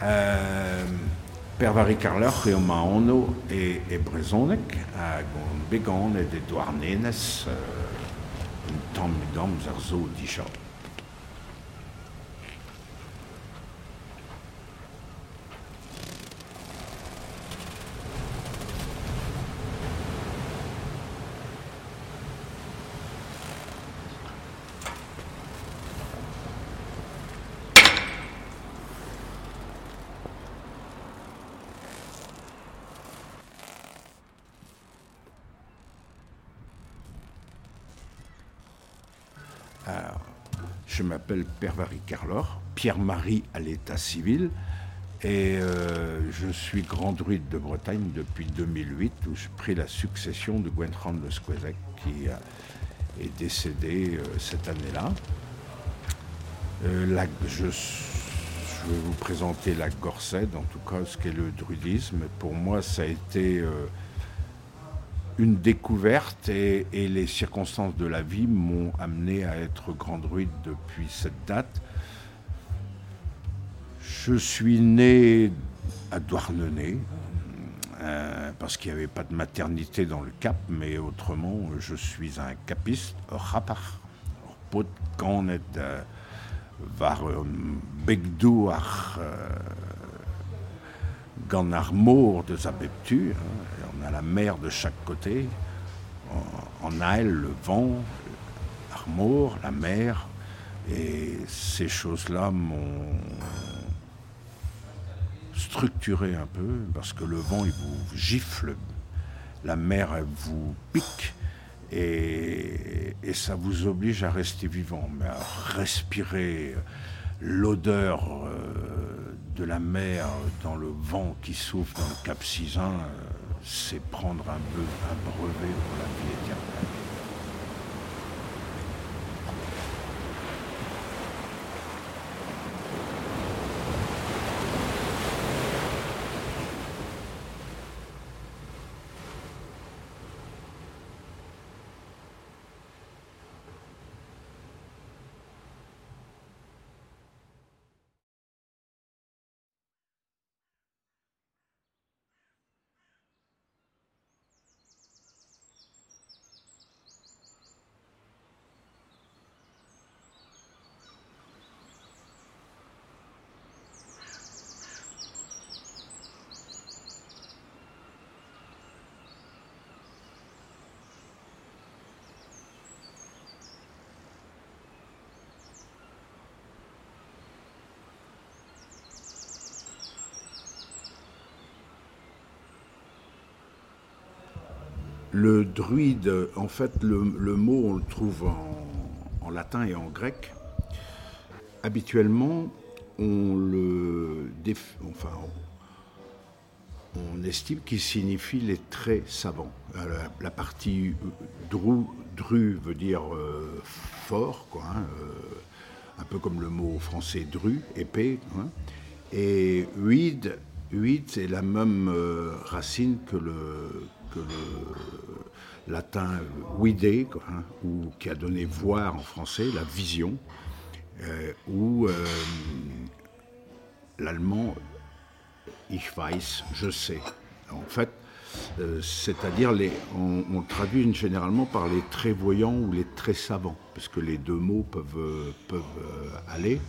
Euh, Pervari Karlach e ma e, e brezonek hag on began e de douarnenez euh, un tamm e ar zo. Je m'appelle Pervari Carlor, Pierre-Marie à l'état civil, et euh, je suis grand druide de Bretagne depuis 2008, où j'ai pris la succession de Gwentran de Squezec, qui est décédé euh, cette année-là. Euh, je, vais vous présenter la Gorsed, en tout cas ce qu'est le druidisme. Pour moi, ça a été une découverte et, les circonstances de la vie m'ont amené à être grand druide depuis cette date. Je suis né à Douarnenez, euh, parce qu'il n'y avait pas de maternité dans le Cap, mais autrement, je suis un capiste, rapar. Pot quand est var begdouar gant de Zabeptu, hein, on a la mer de chaque côté, en, a le vent, l'armour, la mer, et ces choses-là m'ont structuré un peu, parce que le vent, il vous gifle, la mer, elle vous pique, et, et ça vous oblige à rester vivant, mais à respirer l'odeur euh, de la mer dans le vent qui souffle dans le Cap Sizun, euh, c'est prendre un, un brevet pour la vie éternelle. Le druide, en fait, le, mot, on le trouve en, latin et en grec. Habituellement, on le on, estime qu'il signifie les traits savants. Euh, la, partie dru, dru veut dire euh, fort, quoi, hein, euh, un peu comme le mot français dru, épée. Hein. et huide, huide c'est la même racine que le, que le latin vide, hein, ou qui a donné voir en français, la vision, euh, ou euh, l'allemand ich weiß, je sais. En fait, euh, c'est-à-dire les, on, traduit généralement par les très voyants ou les très savants, parce que les deux mots peuvent, peuvent aller,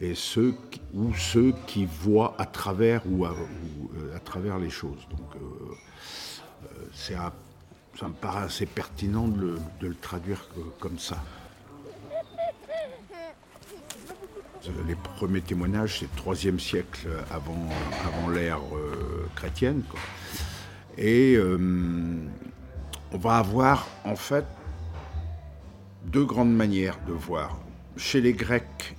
et ceux ou ceux qui voient à travers ou à, travers les choses. Donc, ça me paraît assez pertinent de le, traduire comme ça. Les premiers témoignages, c'est le 3e siècle avant, l'ère euh, chrétienne. Et euh, on va avoir en fait deux grandes manières de voir. Chez les Grecs,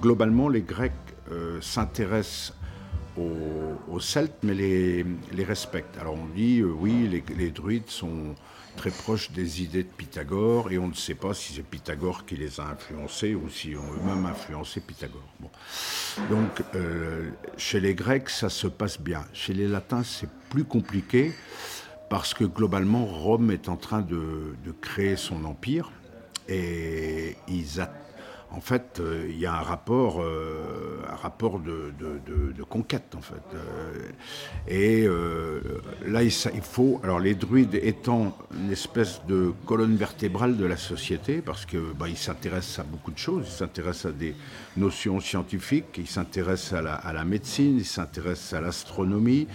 globalement, les Grecs euh, s'intéressent aux, Celtes, mais les, les respectent. Alors on dit, euh, oui, les, druides sont très proches des idées de Pythagore, et on ne sait pas si c'est Pythagore qui les a influencés ou si ont eux-mêmes influencé Pythagore. Donc euh, chez les Grecs, ça se passe bien. Chez les Latins, c'est plus compliqué, parce que globalement, Rome est en train de, de créer son empire, et ils en fait, euh, il y a un rapport, euh, un rapport de, conquête, en fait. Euh, et là, il, faut, alors les druides étant une espèce de colonne vertébrale de la société, parce que bah, ils s'intéressent à beaucoup de choses, ils s'intéressent à des notions scientifiques, ils s'intéressent à la, médecine, ils s'intéressent à l'astronomie,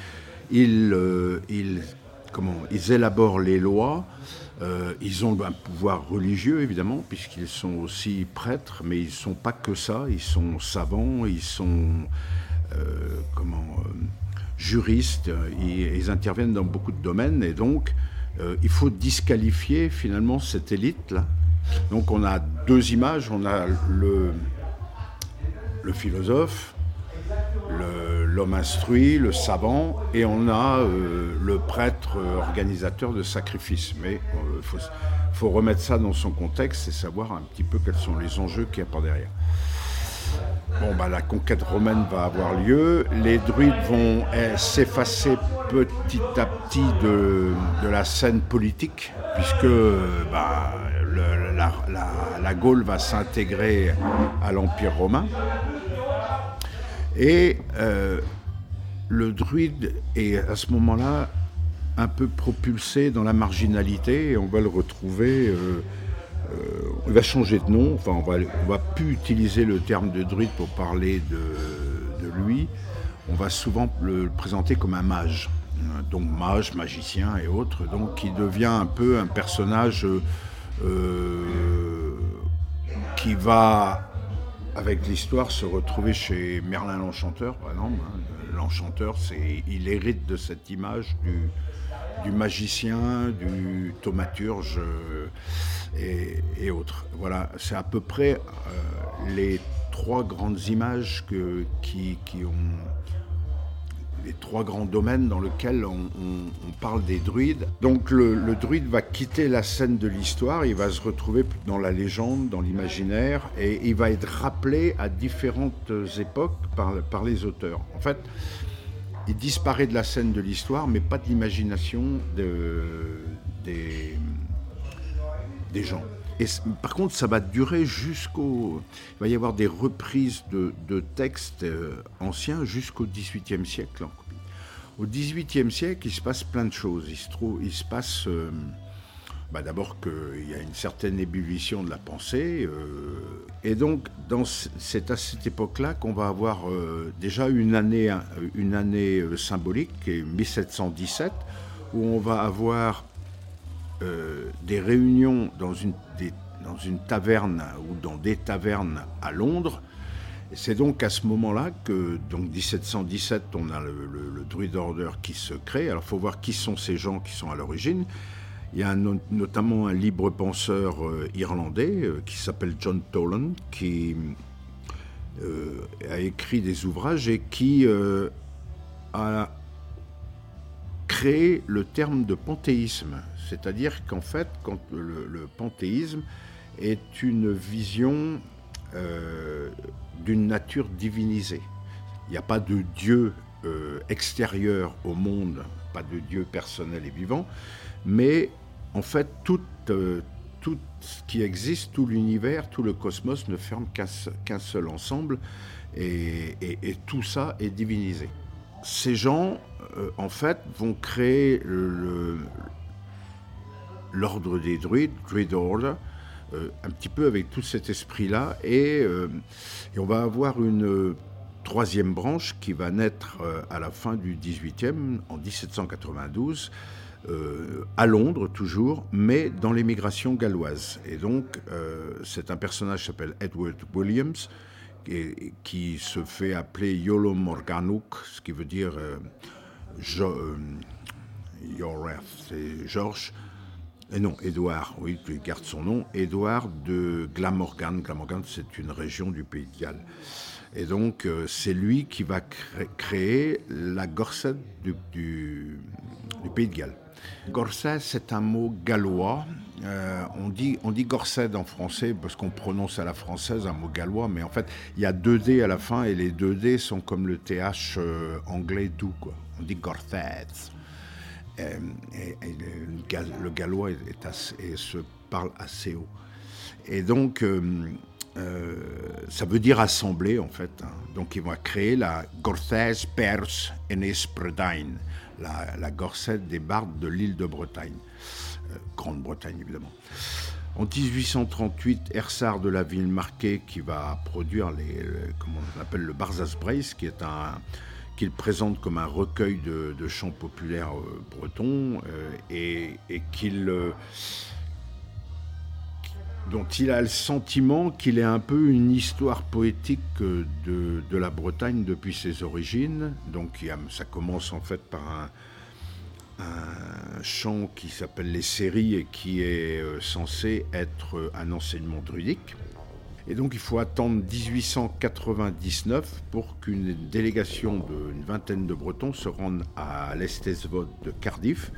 ils, comment, ils élaborent les lois. Euh, ils ont un pouvoir religieux, évidemment, puisqu'ils sont aussi prêtres, mais ils ne sont pas que ça. Ils sont savants, ils sont euh, comment, euh, juristes, ils, interviennent dans beaucoup de domaines. Et donc, il faut disqualifier finalement cette élite-là. Donc, on a deux images. On a le philosophe, l'homme instruit, le savant, et on a euh, le prêtre organisateur de sacrifices. Mais il euh, faut, remettre ça dans son contexte et savoir un petit peu quels sont les enjeux qu'il y a par derrière. Bon, bah, la conquête romaine va avoir lieu. Les druides vont eh, s'effacer petit à petit de, la scène politique, puisque bah, la Gaule va s'intégrer à l'Empire romain. Et euh, le druide est à ce moment-là un peu propulsé dans la marginalité on va le retrouver. Euh, euh, il va changer de nom, enfin on va, on va plus utiliser le terme de druide pour parler de, lui. On va souvent le présenter comme un mage, donc mage, magicien et autres, donc qui devient un peu un personnage qui va avec l'histoire, se retrouver chez Merlin l'Enchanteur, par exemple. Hein. L'Enchanteur, il hérite de cette image du, magicien, du thaumaturge euh, et, autres. Voilà, c'est à peu près euh, les trois grandes images qui ont les trois grands domaines dans lesquels on, parle des druides. Donc le, druide va quitter la scène de l'histoire, il va se retrouver dans la légende, dans l'imaginaire, et il va être rappelé à différentes époques par, les auteurs. En fait, il disparaît de la scène de l'histoire, mais pas de l'imagination de, des, des gens. Par contre, ça va durer jusqu'au. Il va y avoir des reprises de, textes euh, anciens jusqu'au XVIIIe siècle. Au XVIIIe siècle, il se passe plein de choses. Il se, trouve, il se passe. Euh, bah, d'abord qu'il y a une certaine ébullition de la pensée. Euh, et donc, c'est à cette époque-là qu'on va avoir déjà une année, une année symbolique, qui est 1717, où on va avoir des réunions dans une, dans une taverne ou dans des tavernes à Londres. C'est donc à ce moment-là que, donc 1717, on a le, Druid Order qui se crée. Alors il faut voir qui sont ces gens qui sont à l'origine. Il y a notamment un libre penseur euh, irlandais euh, qui s'appelle John Tolan, qui a écrit des ouvrages et qui a créé le terme de panthéisme. C'est-à-dire qu'en fait, quand le, panthéisme est une vision euh, d'une nature divinisée. Il n'y a pas de Dieu euh, extérieur au monde, pas de Dieu personnel et vivant, mais en fait, tout, euh, tout ce qui existe, tout l'univers, tout le cosmos ne ferme qu'un seul ensemble, et, tout ça est divinisé. Ces gens, en fait, vont créer l'ordre des druides, Druid Order, euh, un petit peu avec tout cet esprit-là. Et, euh, on va avoir une euh, troisième branche qui va naître à la fin du 18e, en 1792. à Londres toujours, mais dans l'émigration galloise. Et donc, c'est un personnage qui s'appelle Edward Williams, qui se fait appeler Yolo Morganuk, ce qui veut dire Yoreth, c'est Georges non, Édouard, oui, tu gardes son nom, Édouard de Glamorgan. Glamorgan, c'est une région du Pays de Galles. Et donc, euh, c'est lui qui va créer la Gorsette du, Pays de Galles. Gorset, c'est un mot gallois. Euh, on, dit, on dit Gorsed en français parce qu'on prononce à la française un mot gallois, mais en fait, il y a deux D à la fin et les deux D sont comme le TH euh, anglais doux. Quoi. On dit Gorset. Euh, le, gallois est, se parle assez haut. Et donc, ça veut dire assembler en fait. Hein. Donc ils vont créer la Gorthez Pers Enes Bretagne, la, gorsette des bardes de l'île de Bretagne, euh, Grande-Bretagne évidemment. En 1838, Ersard de la ville marquée qui va produire les, on appelle le Barzas Brace, qui est un qu'il présente comme un recueil de, chants populaires euh, bretons et, et qu'il dont il a le sentiment qu'il est un peu une histoire poétique de, de la Bretagne depuis ses origines. Donc ça commence en fait par un, un chant qui s'appelle Les Séries et qui est euh, censé être un enseignement druidique. Et donc il faut attendre 1899 pour qu'une délégation d'une vingtaine de Bretons se rende à l'Estesvod de Cardiff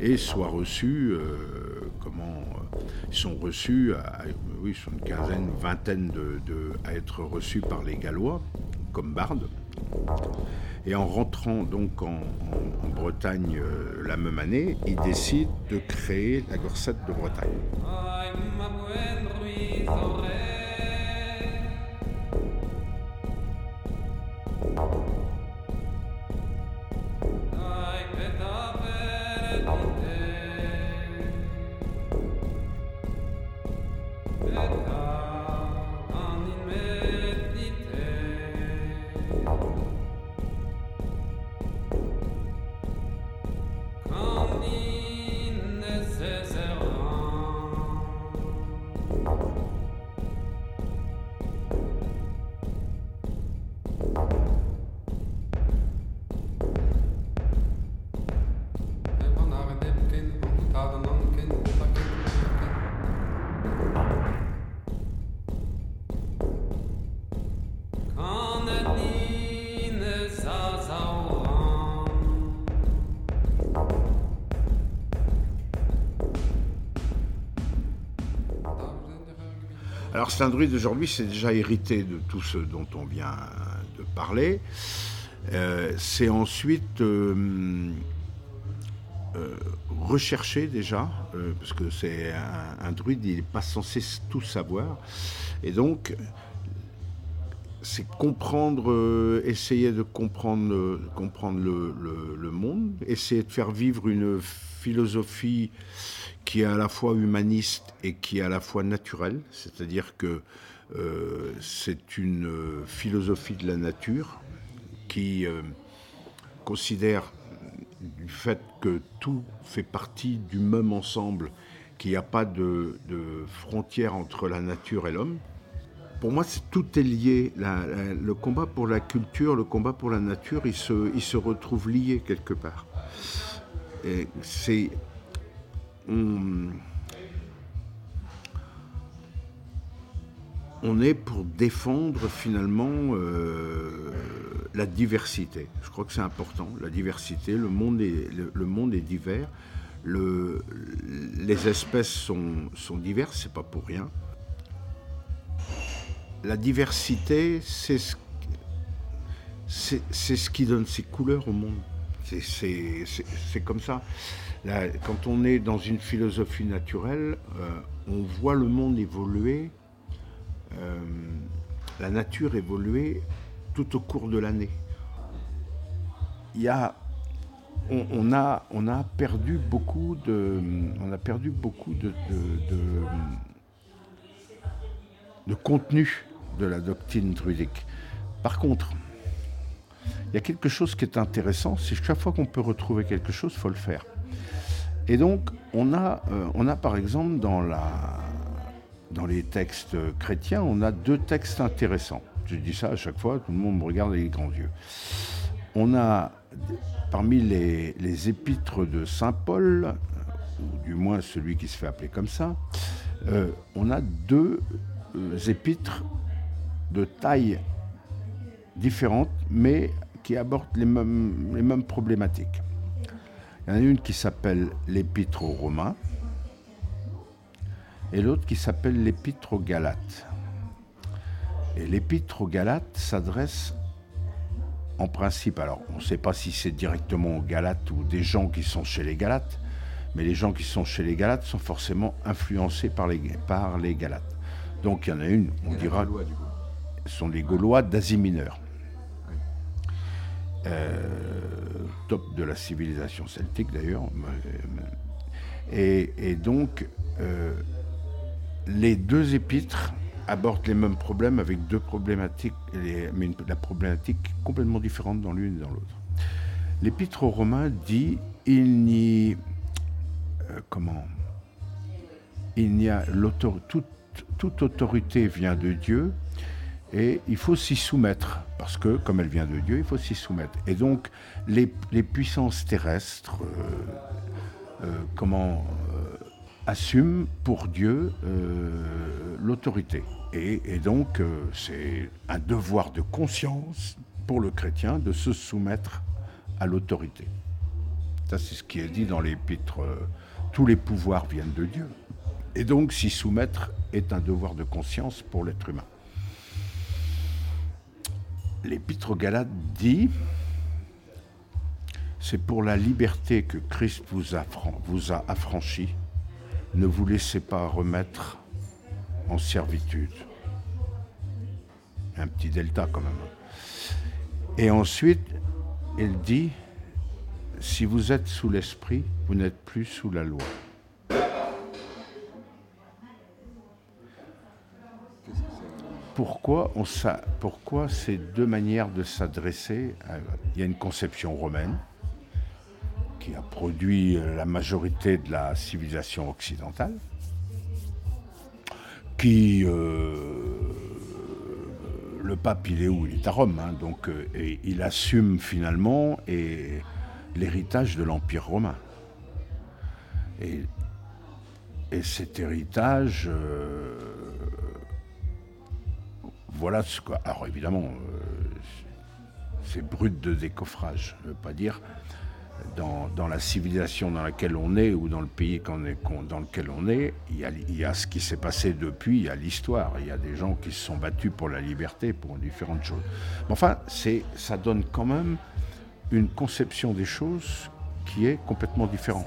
et soient reçus, euh, comment euh, ils sont reçus, à, oui, sont une quinzaine, une vingtaine de, à être reçus par les Gallois comme bardes. Et en rentrant donc en, Bretagne euh, la même année, ils décident de créer la Gorsette de Bretagne. Alors saint druide aujourd'hui, c'est déjà hérité de tout ce dont on vient de parler. Euh, c'est ensuite euh, euh, recherché déjà, parce que c'est un, druide, il n'est pas censé tout savoir. Et donc, c'est comprendre, essayer de comprendre, comprendre le, monde, essayer de faire vivre une philosophie qui est à la fois humaniste et qui est à la fois naturelle, c'est-à-dire que euh, c'est une euh, philosophie de la nature qui euh, considère du fait que tout fait partie du même ensemble, qu'il n'y a pas de, de, frontière entre la nature et l'homme. Pour moi, tout est lié. le combat pour la culture, le combat pour la nature, il se, il se retrouve lié quelque part. C'est on, est pour défendre finalement euh, la diversité. Je crois que c'est important, la diversité. Le monde est, le, monde est divers. les espèces sont, sont diverses, c'est pas pour rien. La diversité, c'est ce, ce qui donne ses couleurs au monde. C'est comme ça quand on est dans une philosophie naturelle, euh, on voit le monde évoluer, euh, la nature évoluer tout au cours de l'année. Il y a, on, a, on a perdu beaucoup de, on a perdu beaucoup de, de, de contenu de la doctrine druidique. Par contre, il y a quelque chose qui est intéressant, c'est que chaque fois qu'on peut retrouver quelque chose, il faut le faire. Et donc, on a, euh, on a par exemple dans, la, dans les textes chrétiens, on a deux textes intéressants. Je dis ça à chaque fois, tout le monde me regarde avec les grands yeux. On a parmi les, épîtres de Saint Paul, ou du moins celui qui se fait appeler comme ça, euh, on a deux euh, épîtres de taille différente, mais qui abordent les mêmes, les mêmes problématiques. Il y en a une qui s'appelle l'Épître aux Romains et l'autre qui s'appelle l'Épître aux Galates. Et l'Épître aux Galates s'adresse en principe, alors on ne sait pas si c'est directement aux Galates ou des gens qui sont chez les Galates, mais les gens qui sont chez les Galates sont forcément influencés par les, par les Galates. Donc il y en a une, on dira, ce sont les Gaulois d'Asie mineure. Euh, top de la civilisation celtique d'ailleurs. Et, donc, euh, les deux épîtres abordent les mêmes problèmes avec deux problématiques, mais la problématique complètement différente dans l'une et dans l'autre. L'épître aux Romains dit il n'y euh, comment il n'y a toute, toute autorité vient de Dieu et il faut s'y soumettre, parce que comme elle vient de Dieu, il faut s'y soumettre. Et donc les, puissances terrestres, euh, euh, comment euh, assument pour Dieu l'autorité. Et, donc c'est un devoir de conscience pour le chrétien de se soumettre à l'autorité. Ça c'est ce qui est dit dans l'épître. tous les pouvoirs viennent de Dieu. Et donc s'y soumettre est un devoir de conscience pour l'être humain l'Épître aux Galates dit C'est pour la liberté que Christ vous a affranchi. Ne vous laissez pas remettre en servitude. Un petit delta quand même. Et ensuite, il dit Si vous êtes sous l'esprit, vous n'êtes plus sous la loi. pourquoi, on pourquoi ces deux manières de s'adresser Il y a une conception romaine qui a produit la majorité de la civilisation occidentale, qui euh, le pape il est où? Il est à Rome, hein, donc euh, et il assume finalement l'héritage de l'empire romain. Et, cet héritage euh, voilà ce que. Alors évidemment, c'est brut de décoffrage. Je ne veux pas dire. Dans, la civilisation dans laquelle on est ou dans le pays dans lequel on est, il y a, il y a ce qui s'est passé depuis, il y a l'histoire, il y a des gens qui se sont battus pour la liberté, pour différentes choses. Mais enfin, ça donne quand même une conception des choses qui est complètement différente.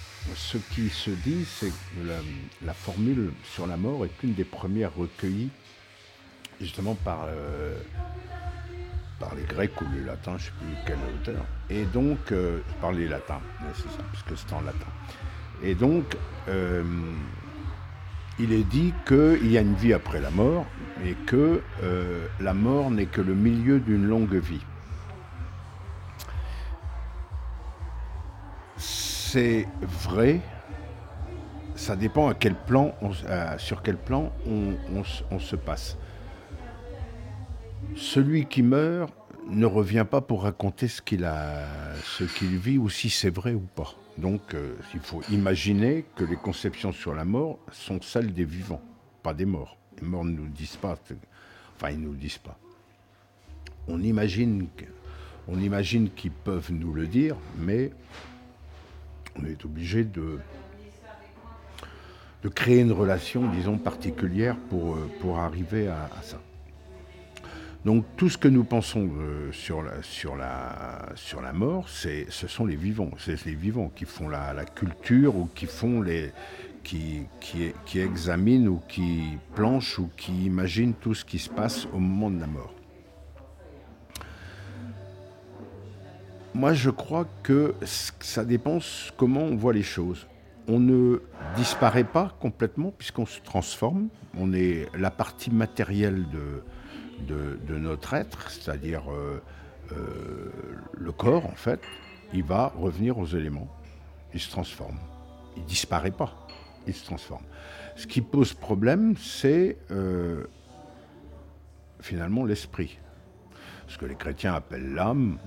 Ce qui se dit, c'est que la, formule sur la mort est une des premières recueillies justement par, euh, les Grecs ou les Latins, je ne sais plus quel auteur. Et donc, euh, par les Latins, c'est ça, parce que c'est en latin. Et donc, euh, il est dit qu'il y a une vie après la mort et que la mort n'est que le milieu d'une longue vie. C'est vrai, ça dépend à quel plan sur quel plan on, se passe. Celui qui meurt ne revient pas pour raconter ce qu'il a, ce qu'il vit ou si c'est vrai ou pas. Donc, euh, il faut imaginer que les conceptions sur la mort sont celles des vivants, pas des morts. Les morts ne nous disent pas, enfin, ils ne nous disent pas. On imagine qu'ils peuvent nous le dire, mais on est obligé de, créer une relation, disons, particulière pour, euh, arriver à, ça. Donc tout ce que nous pensons euh, sur, la, la, la mort, ce sont les vivants. C'est les vivants qui font la, culture ou qui font les, qui, examinent ou qui planchent ou qui imaginent tout ce qui se passe au moment de la mort. Moi, je crois que ça dépend comment on voit les choses. On ne disparaît pas complètement puisqu'on se transforme. On est la partie matérielle de, de, notre être, c'est-à-dire euh, euh, le corps, en fait. Il va revenir aux éléments. Il se transforme. il disparaît pas, il se transforme. Ce qui pose problème, c'est euh, finalement l'esprit. Ce que les chrétiens appellent l'âme,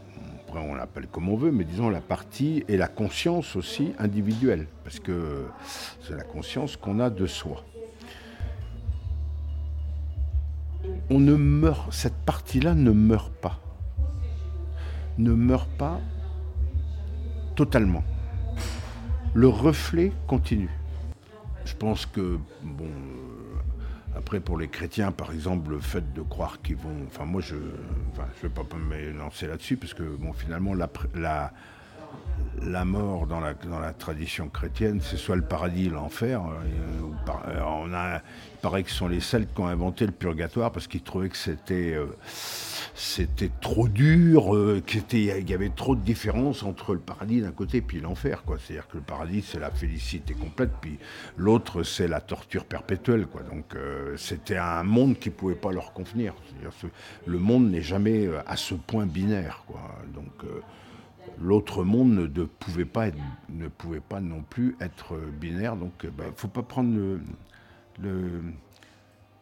on l'appelle comme on veut, mais disons la partie et la conscience aussi individuelle, parce que c'est la conscience qu'on a de soi. On ne meurt, cette partie-là ne meurt pas. Ne meurt pas totalement. Le reflet continue. Je pense que, bon, après pour les chrétiens, par exemple, le fait de croire qu'ils vont. Enfin, moi, je ne je vais pas me lancer là-dessus, parce que, bon, finalement, la, la mort dans la, dans la tradition chrétienne, c'est soit le paradis, l'enfer. Euh, euh, on a, il paraît que ce sont les Celtes qui ont inventé le purgatoire parce qu'ils trouvaient que c'était c'était trop dur, euh, qu'il y avait trop de différence entre le paradis d'un côté et l'enfer. C'est-à-dire que le paradis, c'est la félicité complète, puis l'autre, c'est la torture perpétuelle. Donc euh, c'était un monde qui ne pouvait pas leur convenir. le monde n'est jamais euh, à ce point binaire. Donc l'autre monde ne, pouvait pas ne pouvait pas non plus être binaire. Donc il ben, ne faut pas prendre le,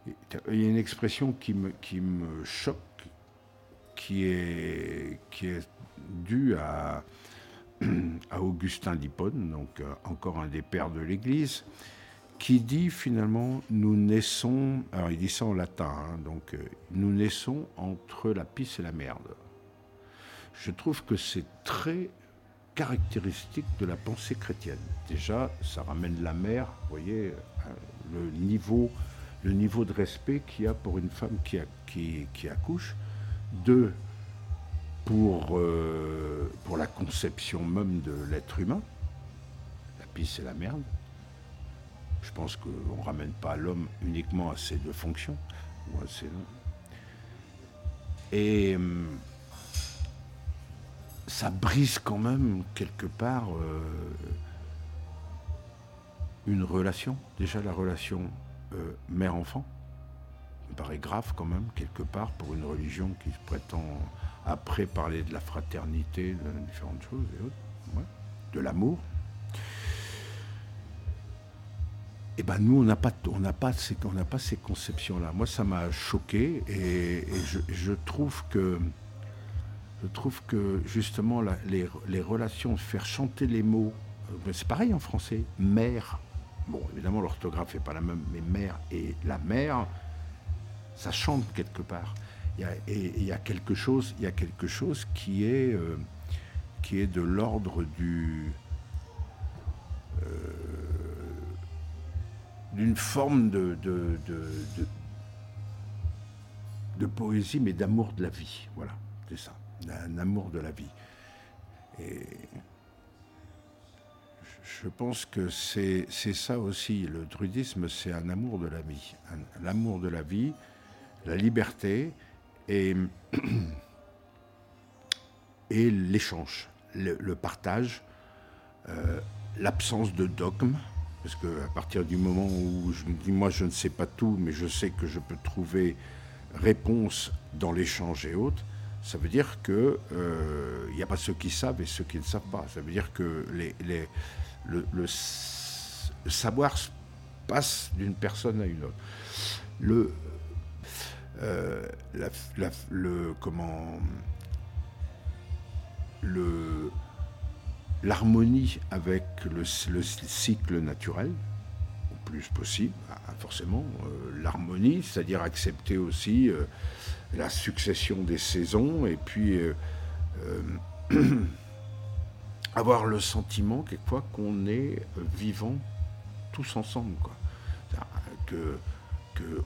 y a une expression qui me, choque qui est, dû à, Augustin d'Hippone, euh, encore un des pères de l'Église, qui dit finalement nous naissons, alors il dit ça en latin, hein, donc euh, nous naissons entre la pisse et la merde. Je trouve que c'est très caractéristique de la pensée chrétienne. Déjà, ça ramène la mère, vous voyez, euh, le niveau, le niveau de respect qu'il y a pour une femme qui, accouche. Deux, pour, euh, pour la conception même de l'être humain. La pisse et la merde. Je pense qu'on ne ramène pas l'homme uniquement à ces deux fonctions. Et hum, ça brise quand même quelque part euh, une relation. Déjà la relation euh, mère-enfant me paraît grave quand même, quelque part, pour une religion qui se prétend après parler de la fraternité, de différentes choses et autres, de l'amour. Eh ben nous, on n'a pas, on n'a pas ces, on n'a pas ces conceptions-là. Moi, ça m'a choqué et, je, trouve que, je trouve que justement les, relations, faire chanter les mots, euh, c'est pareil en français, mère. Bon, évidemment, l'orthographe n'est pas la même, mais mère et la mère, ça chante quelque part. et il y a quelque chose, il y a quelque chose qui est, euh, qui est de l'ordre du euh, d'une forme de, de, de, poésie, mais d'amour de la vie. Voilà, c'est ça, un amour de la vie. Et je pense que c'est ça aussi, le druidisme, c'est un amour de la vie. L'amour de la vie, la liberté et, et l'échange, le, partage, euh, l'absence de dogme, parce qu'à partir du moment où je me dis, moi je ne sais pas tout, mais je sais que je peux trouver réponse dans l'échange et autres, ça veut dire qu'il euh, n'y a pas ceux qui savent et ceux qui ne savent pas. Ça veut dire que le, savoir passe d'une personne à une autre. Le, euh, comment le l'harmonie avec le, cycle naturel possible, ah, forcément euh, l'harmonie, c'est-à-dire accepter aussi euh, la succession des saisons et puis avoir le sentiment quelquefois qu'on est vivant tous ensemble, quoi. Que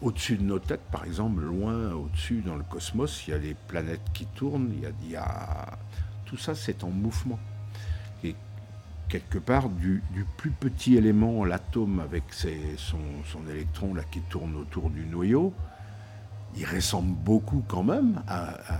au-dessus de nos têtes, par exemple, loin au-dessus dans le cosmos, il y a les planètes qui tournent, il y a, tout ça c'est en mouvement. Quelque part, du, plus petit élément, l'atome avec son, électron là, qui tourne autour du noyau, il ressemble beaucoup quand même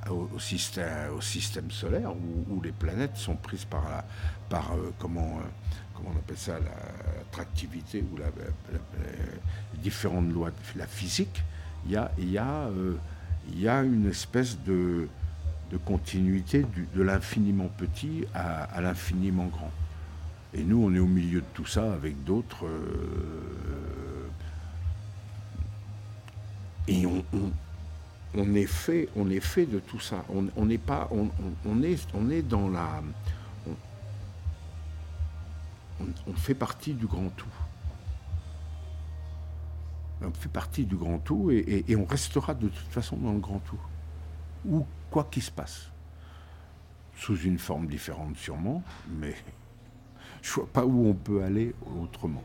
au, système, au, système, solaire où, les planètes sont prises par, la, par euh, comment, euh, comment on appelle ça, l'attractivité ou la, les différentes lois de la physique, il y a, il y a, euh, il y a une espèce de, de continuité de l'infiniment petit à l'infiniment grand. Et nous, on est au milieu de tout ça avec d'autres. euh, et on, est fait, on est fait de tout ça. On n'est pas, on, est, on est dans la, on, fait partie du grand tout. On fait partie du grand tout et, et- et on restera de toute façon dans le grand tout, ou quoi qu'il se passe, sous une forme différente sûrement, mais je vois pas où on peut aller autrement.